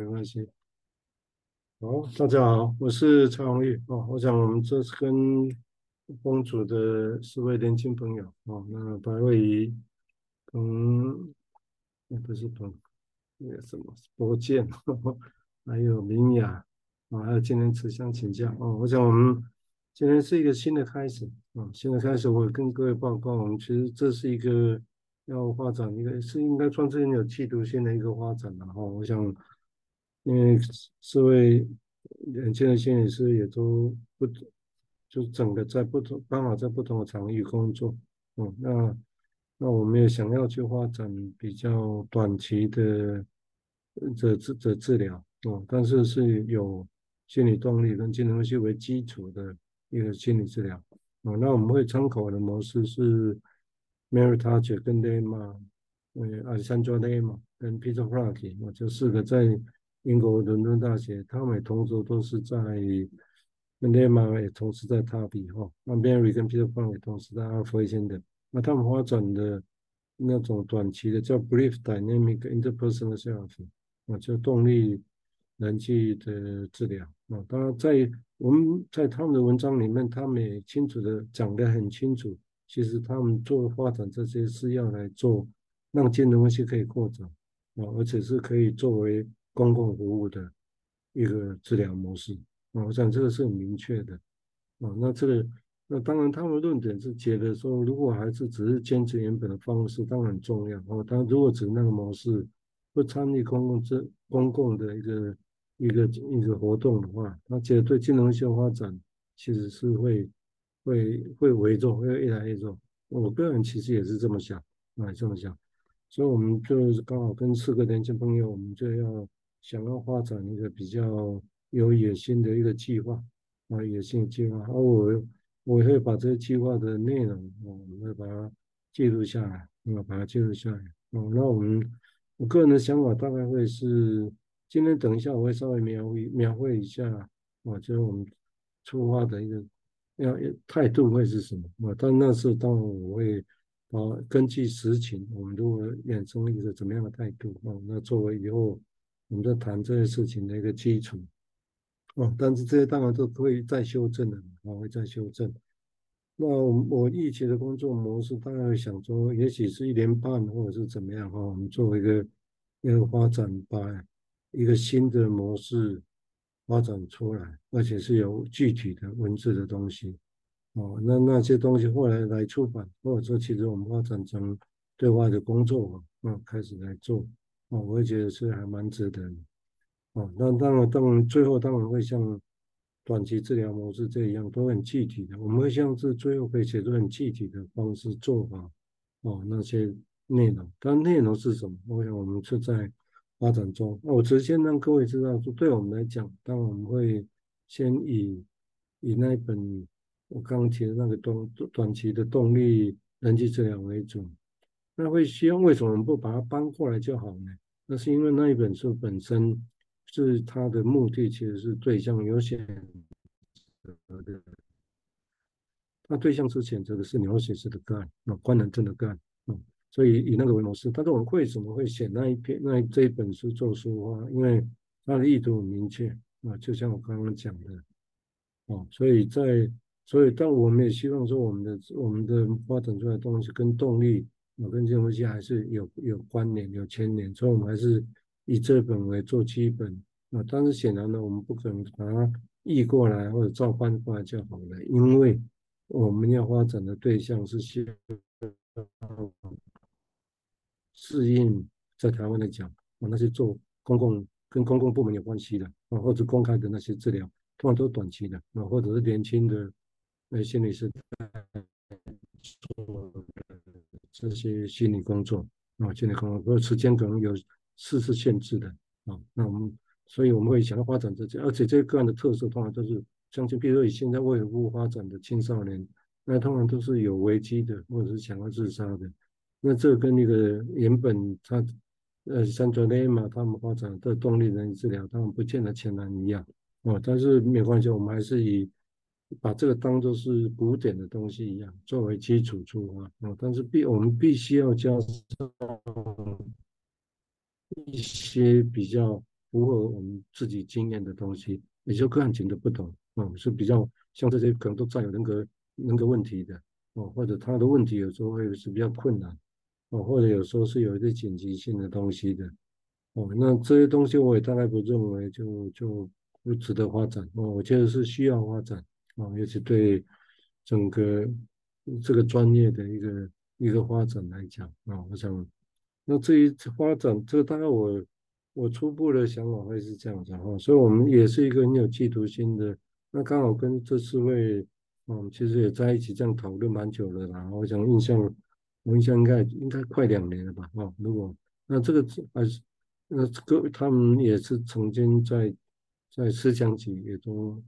没关系。好，大家好，我是蔡宏玉。哦，我想我们这次跟风主的四位年轻朋友。哦，那白位仪，嗯，那不是彭，那个什么博建，还有明雅，啊，还有今天慈祥请假。哦，我想我们今天是一个新的开始。啊，新的开始，我跟各位报告，我们其实这是一个。要发展一个是应该算是很有企图性的一个发展，然后我想，因为四位年轻的心理师也都不就整个在不同刚好在不同的场域工作，嗯，那那我们也想要去发展比较短期的这这这治疗，嗯，但是是有心理动力跟精神分析为基础的一个心理治疗，嗯，那我们会参考的模式是。Mary Tudge 跟 Lema，呃，Alessandro Lema 跟 Peter f r a n k 我就四个在英国伦敦大学，他们同时都是在 Lema 也同时在 Tavi 哈，那 Mary 跟 Peter Pan 也同时在阿佛先的，那他们发展的那种短期的叫 Brief Dynamic Interpersonal Therapy，啊，就动力人际的治疗啊，当然在我们在他们的文章里面，他们也清楚的讲得很清楚。其实他们做发展这些是要来做，让精神分析可以扩展啊，而且是可以作为公共服务的一个治疗模式啊。我想这个是很明确的啊。那这个那当然，他们论点是觉得说，如果还是只是坚持原本的方式，当然很重要啊。但如果只是那个模式，不参与公共这公共的一个一个一个活动的话，那其实对金融性发展其实是会。会会为重，会越来越重。我个人其实也是这么想，啊，这么想。所以，我们就是刚好跟四个年轻朋友，我们就要想要发展一个比较有野心的一个计划，啊，野心计划。而我我会把这个计划的内容，我们会把它记录下来，我，把它记录下来。哦，那我们我个人的想法大概会是，今天等一下我会稍微描描绘一下，我觉得我们出发的一个。要态度会是什么啊？但那是当然我会啊，根据实情，我们如果衍生一个怎么样的态度啊？那作为以后我们在谈这些事情的一个基础哦。但是这些当然都会再修正的啊，会再修正。那我我预期的工作模式，大概想说，也许是一年半或者是怎么样哈？我们作为一个一个发展，把一个新的模式。发展出来，而且是有具体的文字的东西，哦，那那些东西后来来出版，或者说其实我们发展成对外的工作，嗯，开始来做，哦，我也觉得是还蛮值得的，哦，那当然当然最后当然会像短期治疗模式这一样，都很具体的，我们会像是最后可以写出很具体的方式做法，哦，那些内容，但内容是什么？我想我们是在。发展中，那我直接让各位知道，说对我们来讲，当然我们会先以以那一本我刚刚提的那个短短期的动力人际治疗为主。那会希望为什么不把它搬过来就好呢？那是因为那一本书本身是它的目的，其实是对象有选择的。那对象是选择的是 neurosis 写式的个案，那官能症的个案，嗯。所以以那个为模式，但是我们为什么会选那一篇那这一本书做书啊？因为它的意图很明确啊，就像我刚刚讲的，哦，所以在所以，但我们也希望说，我们的我们的发展出来的东西跟动力我，跟这些东西还是有有关联、有牵连，所以我们还是以这本为做基本啊。但是显然呢，我们不可能把它译过来或者照搬过来就好了，因为我们要发展的对象是需要。适应在台湾来讲，啊，那些做公共跟公共部门有关系的啊，或者公开的那些治疗，通常都是短期的啊，或者是年轻的那心理师做这些心理工作啊，心理工作，或者时间可能有事实限制的啊，那我们所以我们会想要发展这些，而且这个个案的特色通常都是相信，比如说以现在为护发展的青少年，那通常都是有危机的，或者是想要自杀的。那这跟那个原本他呃像卓雷玛他们发展的动力人治疗，他们不见得全然一样哦，但是没关系，我们还是以把这个当做是古典的东西一样作为基础出发。哦，但是必我们必须要加上一些比较符合我们自己经验的东西，也就个案情的不同，嗯，是比较像这些可能都占有人格人格问题的，哦，或者他的问题有时候会是比较困难，哦，或者有时候是有一些紧急性的东西的，哦，那这些东西我也大概不认为就就不值得发展，哦，我觉得是需要发展，啊，尤其对整个这个专业的一个一个发展来讲，啊，我想。那这一发展，这个大概我我初步的想法会是这样子哈，所以我们也是一个很有企图心的。那刚好跟这四位，嗯，其实也在一起这样讨论蛮久了啦。我想印象，我印象应该应该快两年了吧？哦，如果那这个还是那各位他们也是曾经在在思想局也都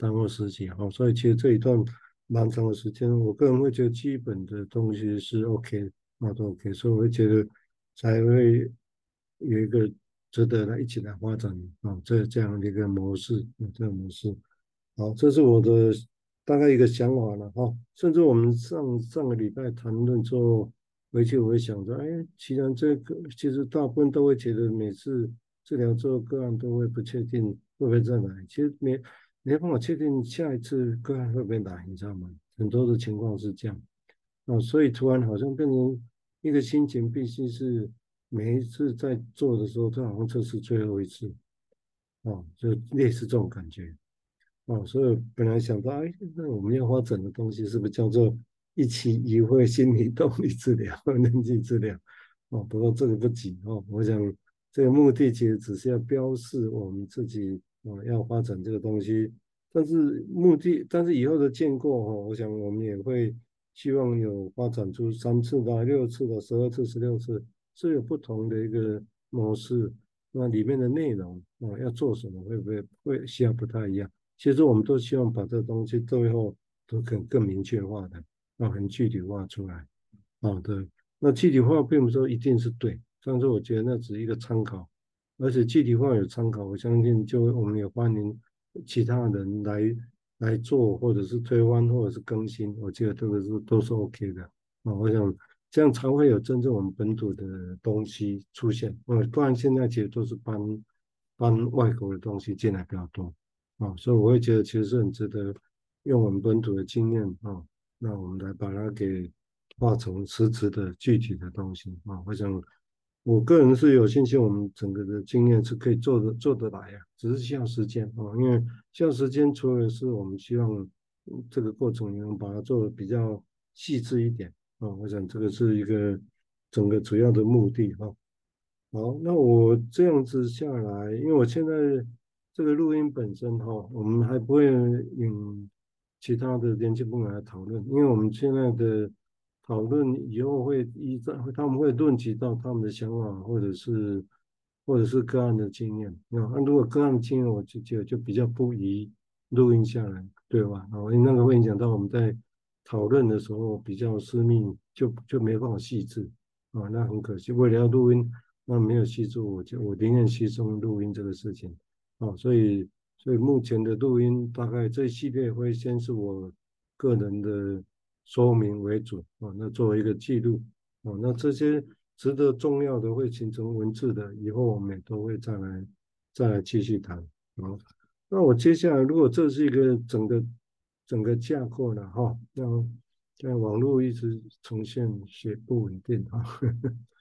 当过实习哈，所以其实这一段蛮长的时间，我个人会觉得基本的东西是 OK。那都 OK，所以我会觉得才会有一个值得来一起来发展啊，这这样的一个模式，这个模式。好，这是我的大概一个想法了哈。甚至我们上上个礼拜谈论之后，回去我会想着，哎，其实这个其实大部分都会觉得每次治疗之后个案都会不确定会不会再来，其实没你要帮我确定下一次个案会不会来，你知道吗？很多的情况是这样啊，所以突然好像变成。一个心情必须是每一次在做的时候，都好像这是最后一次，哦，就类似这种感觉，哦，所以本来想到，哎，那我们要发展的东西是不是叫做一期一会心理动力治疗、人际治疗？哦，不过这个不急哦，我想这个目的其实只是要标示我们自己哦要发展这个东西，但是目的，但是以后的建构哈，我想我们也会。希望有发展出三次的、六次的、十二次、十六次，是有不同的一个模式。那里面的内容啊，要做什么，会不会会需要不太一样？其实我们都希望把这东西最后都更更明确化的，啊，很具体化出来。啊，对。那具体化并不是说一定是对，但是我觉得那只是一个参考，而且具体化有参考，我相信就我们也欢迎其他人来。来做，或者是推翻，或者是更新，我觉得这个是都是 OK 的啊。我想这样才会有真正我们本土的东西出现。嗯，不然现在其实都是搬搬外国的东西进来比较多啊，所以我会觉得其实是很值得用我们本土的经验啊，那我们来把它给化成实质的具体的东西啊。我想。我个人是有信心，我们整个的经验是可以做得做得来呀，只是需要时间啊。因为需要时间，除了是我们希望这个过程能把它做得比较细致一点啊。我想这个是一个整个主要的目的哈。好，那我这样子下来，因为我现在这个录音本身哈，我们还不会引其他的年轻朋友来讨论，因为我们现在的。讨论以后会依照他们会论及到他们的想法，或者是或者是个案的经验。那如果个案经验，我就觉得就比较不宜录音下来，对吧？啊，因为那个会影响到我们在讨论的时候比较私密，就就没办法细致啊，那很可惜。为了要录音，那没有细致，我就我宁愿牺牲录音这个事情啊。所以所以目前的录音大概这系列会先是我个人的。说明为主啊，那作为一个记录啊，那这些值得重要的会形成文字的，以后我们也都会再来再来继续谈啊。那我接下来，如果这是一个整个整个架构了哈，那在网络一直呈现些不稳定啊。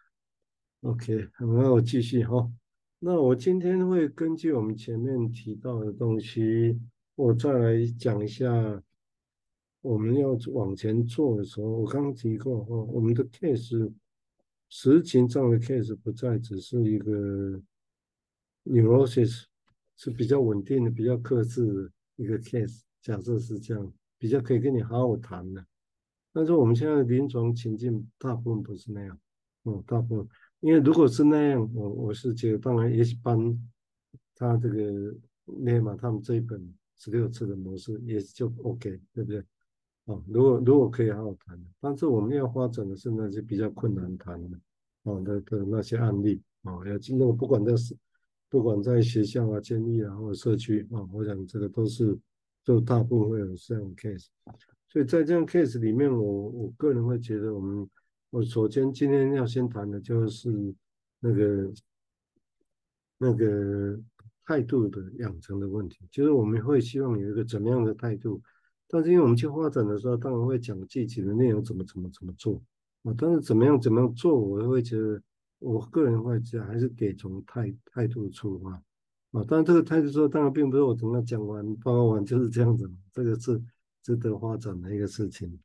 OK，那我继续哈。那我今天会根据我们前面提到的东西，我再来讲一下。我们要往前做的时候，我刚刚提过哦，我们的 case 实情上的 case 不再只是一个 neurosis 是比较稳定的、比较克制的一个 case。假设是这样，比较可以跟你好好谈的。但是我们现在临床情境大部分不是那样，哦，大部分，因为如果是那样，我我是觉得，当然也许帮他这个 Nema 他们这一本十六次的模式也就 OK，对不对？哦，如果如果可以好好谈的，但是我们要发展的是那些比较困难谈的，哦的的那些案例，哦，要那个不管在不管在学校啊、监狱啊或者社区啊，我想这个都是就大部分会有这样 case，所以在这样 case 里面，我我个人会觉得，我们我首先今天要先谈的就是那个那个态度的养成的问题，就是我们会希望有一个怎么样的态度，但是因为我们去发展的时候，当然会讲具体的内容怎么怎么怎么做。啊，但是怎么样怎么样做，我会觉得我个人会觉得还是得从态态度出发。啊，当然这个态度说，当然并不是我等他讲完报告完就是这样子，这个是值得发展的一个事情。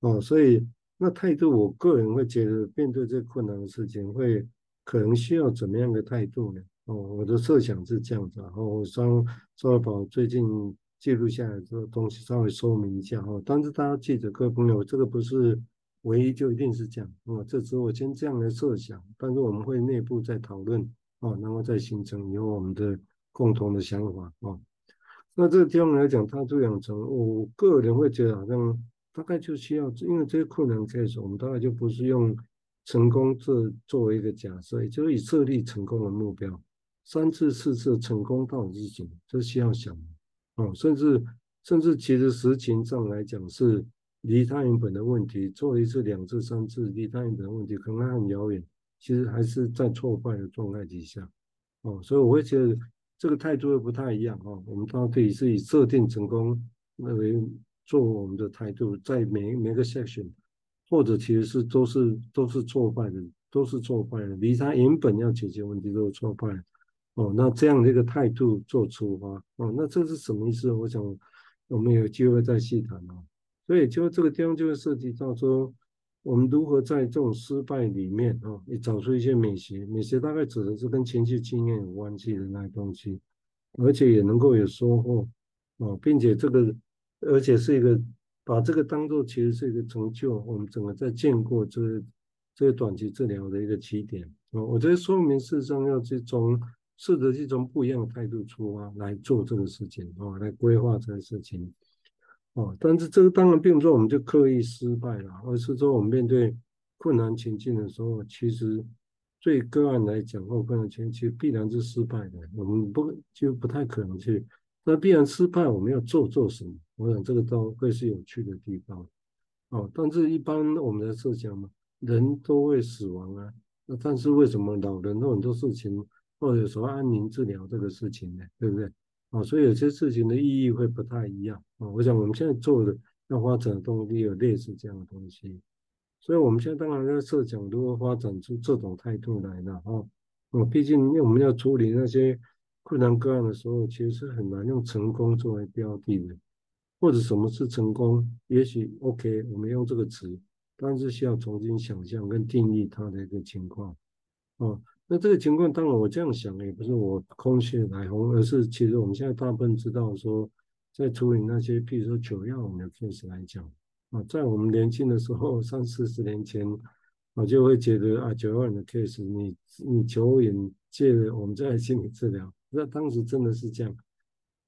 哦，所以那态度，我个人会觉得面对这困难的事情，会可能需要怎么样的态度呢？哦，我的设想是这样子，然后我稍稍微把最近记录下来这个东西稍微说明一下哦。但是大家记得，各位朋友，这个不是唯一就一定是这样哦。这只是我先这样来设想，但是我们会内部再讨论哦，然后再形成以后我们的共同的想法哦。那这个地方来讲，态度养成，我个人会觉得好像大概就需要，因为这些困难开始，我们大概就不是用成功这作为一个假设，也就是以设立成功的目标。三次四次成功到底是什么？这需要想哦，甚至甚至其实实情上来讲是离他原本的问题，做一次两次三次离他原本的问题可能还很遥远，其实还是在挫败的状态底下哦，所以我会觉得这个态度会不太一样哦。我们到底是以设定成功为做我们的态度，在每每个 section，或者其实是都是都是挫败的，都是挫败的，离他原本要解决问题都是挫败的。哦，那这样的一个态度做出发，哦，那这是什么意思？我想我们有机会再细谈哦。所以就这个地方就会涉及到说，我们如何在这种失败里面啊，也找出一些美学。美学大概指的是跟前期经验有关系的那些东西，而且也能够有收获啊，并且这个而且是一个把这个当做其实是一个成就，我们整个在见过这这个短期治疗的一个起点啊。我觉得说明事实上要去从。试着去从不一样的态度出发来做这个事情啊，来规划这个事情哦。但是这个当然并不是说我们就刻意失败了，而是说我们面对困难情境的时候，其实对个案来讲或困难前期必然是失败的。我们不就不太可能去，那必然失败，我们要做做什么？我想这个都会是有趣的地方哦。但是一般我们的设想嘛，人都会死亡啊。那但是为什么老人有很多事情？或者说安宁治疗这个事情呢，对不对？啊，所以有些事情的意义会不太一样啊。我想我们现在做的要发展的东西有类似这样的东西，所以我们现在当然在设想如何发展出这种态度来的啊。啊，毕竟因为我们要处理那些困难个案的时候，其实是很难用成功作为标的的，或者什么是成功？也许 OK，我们用这个词，但是需要重新想象跟定义它的一个情况啊。那这个情况，当然我这样想也不是我空穴来风，而是其实我们现在大部分知道说，在处理那些，譬如说九幺五的 case 来讲，啊，在我们年轻的时候，三四十年前，我就会觉得啊，九幺五的 case，你你求引借了我们在心理治疗，那当时真的是这样，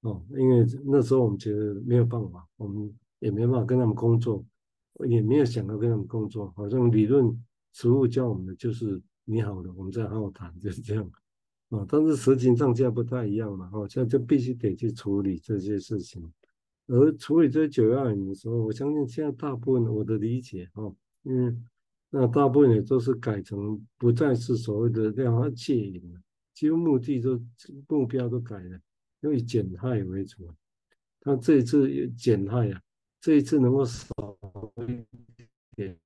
哦，因为那时候我们觉得没有办法，我们也没办法跟他们工作，也没有想到跟他们工作，好像理论实务教我们的就是。你好了，我们再好好谈，就是这样啊。但是实情上现在不太一样嘛，哦，现在就必须得去处理这些事情。而处理这些九幺零的时候，我相信现在大部分我的理解哈，嗯，那大部分也都是改成不再是所谓的让他戒瘾了，几乎目的都目标都改了，因为减害为主。他这一次减害啊，这一次能够少一点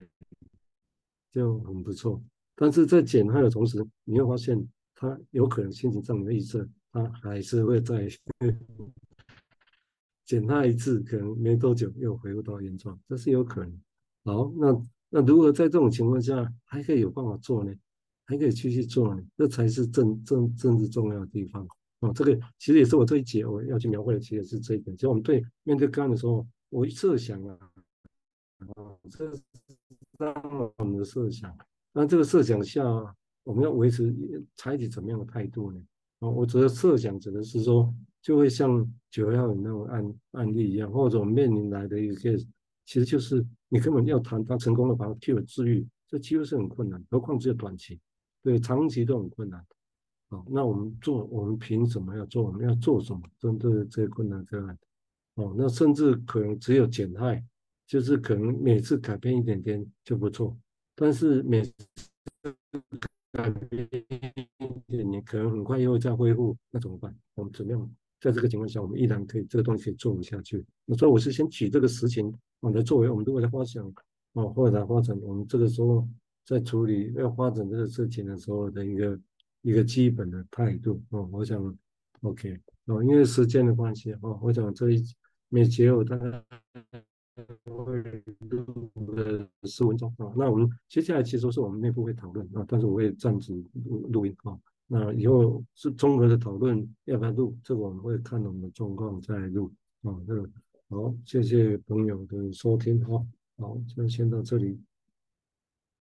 就很不错。但是在减害的同时，你会发现他有可能心情上的预设，他还是会在减害一次，可能没多久又回复到原状，这是有可能。好，那那如何在这种情况下还可以有办法做呢？还可以继续做呢？这才是正正正是重要的地方啊！这个其实也是我这一节我要去描绘的，其实是这一点。就我们对面对干的时候，我设想啊，啊，这是当我们的设想。那这个设想下，我们要维持采取怎么样的态度呢？啊，我觉得设想指的是说，就会像九幺零那种案案例一样，或者我们面临来的一个其实就是你根本要谈他成功的把他 cure 治愈，这几乎是很困难，何况只有短期，对，长期都很困难。啊，那我们做，我们凭什么要做？我们要做什么？针对这些困难个案，哦，那甚至可能只有减害，就是可能每次改变一点点就不错。但是每改变，你可能很快又再恢复，那怎么办？我们怎么样？在这个情况下，我们依然可以这个东西可以做下去。那所以我是先举这个实情，我们作为我们的未来发想，啊，未来发展，我们这个时候在处理要发展这个事情的时候的一个一个基本的态度。哦，我想，OK，哦，因为时间的关系，哦，我想这一每节我大概。会录的十分钟啊，那我们接下来其实是我们内部会讨论啊，但是我会暂时录录音啊。那以后是综合的讨论，要不要录？这个我们会看我们的状况再录啊。那好，谢谢朋友的收听哈，好，就先到这里。